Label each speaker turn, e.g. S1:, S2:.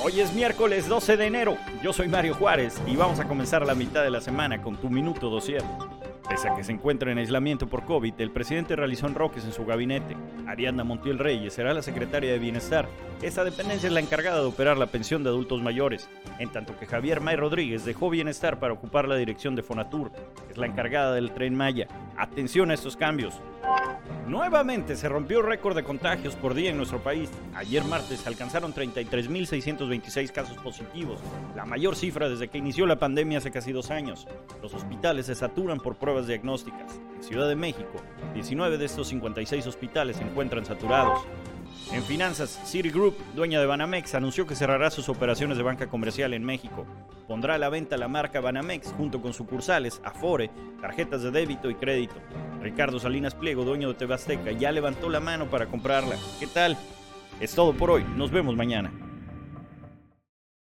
S1: Hoy es miércoles 12 de enero. Yo soy Mario Juárez y vamos a comenzar la mitad de la semana con tu minuto dosier. Pese a que se encuentra en aislamiento por COVID, el presidente realizó enroques en su gabinete. Ariadna Montiel Reyes será la secretaria de Bienestar. Esta dependencia es la encargada de operar la pensión de adultos mayores, en tanto que Javier May Rodríguez dejó Bienestar para ocupar la dirección de Fonatur. Es la encargada del tren Maya. Atención a estos cambios. Nuevamente se rompió récord de contagios por día en nuestro país. Ayer martes alcanzaron 33.626 casos positivos, la mayor cifra desde que inició la pandemia hace casi dos años. Los hospitales se saturan por pruebas diagnósticas. En Ciudad de México, 19 de estos 56 hospitales se encuentran saturados. En finanzas, Citigroup, dueña de Banamex, anunció que cerrará sus operaciones de banca comercial en México. Pondrá a la venta la marca Banamex junto con sucursales, Afore, tarjetas de débito y crédito. Ricardo Salinas Pliego, dueño de Tebasteca, ya levantó la mano para comprarla. ¿Qué tal? Es todo por hoy. Nos vemos mañana.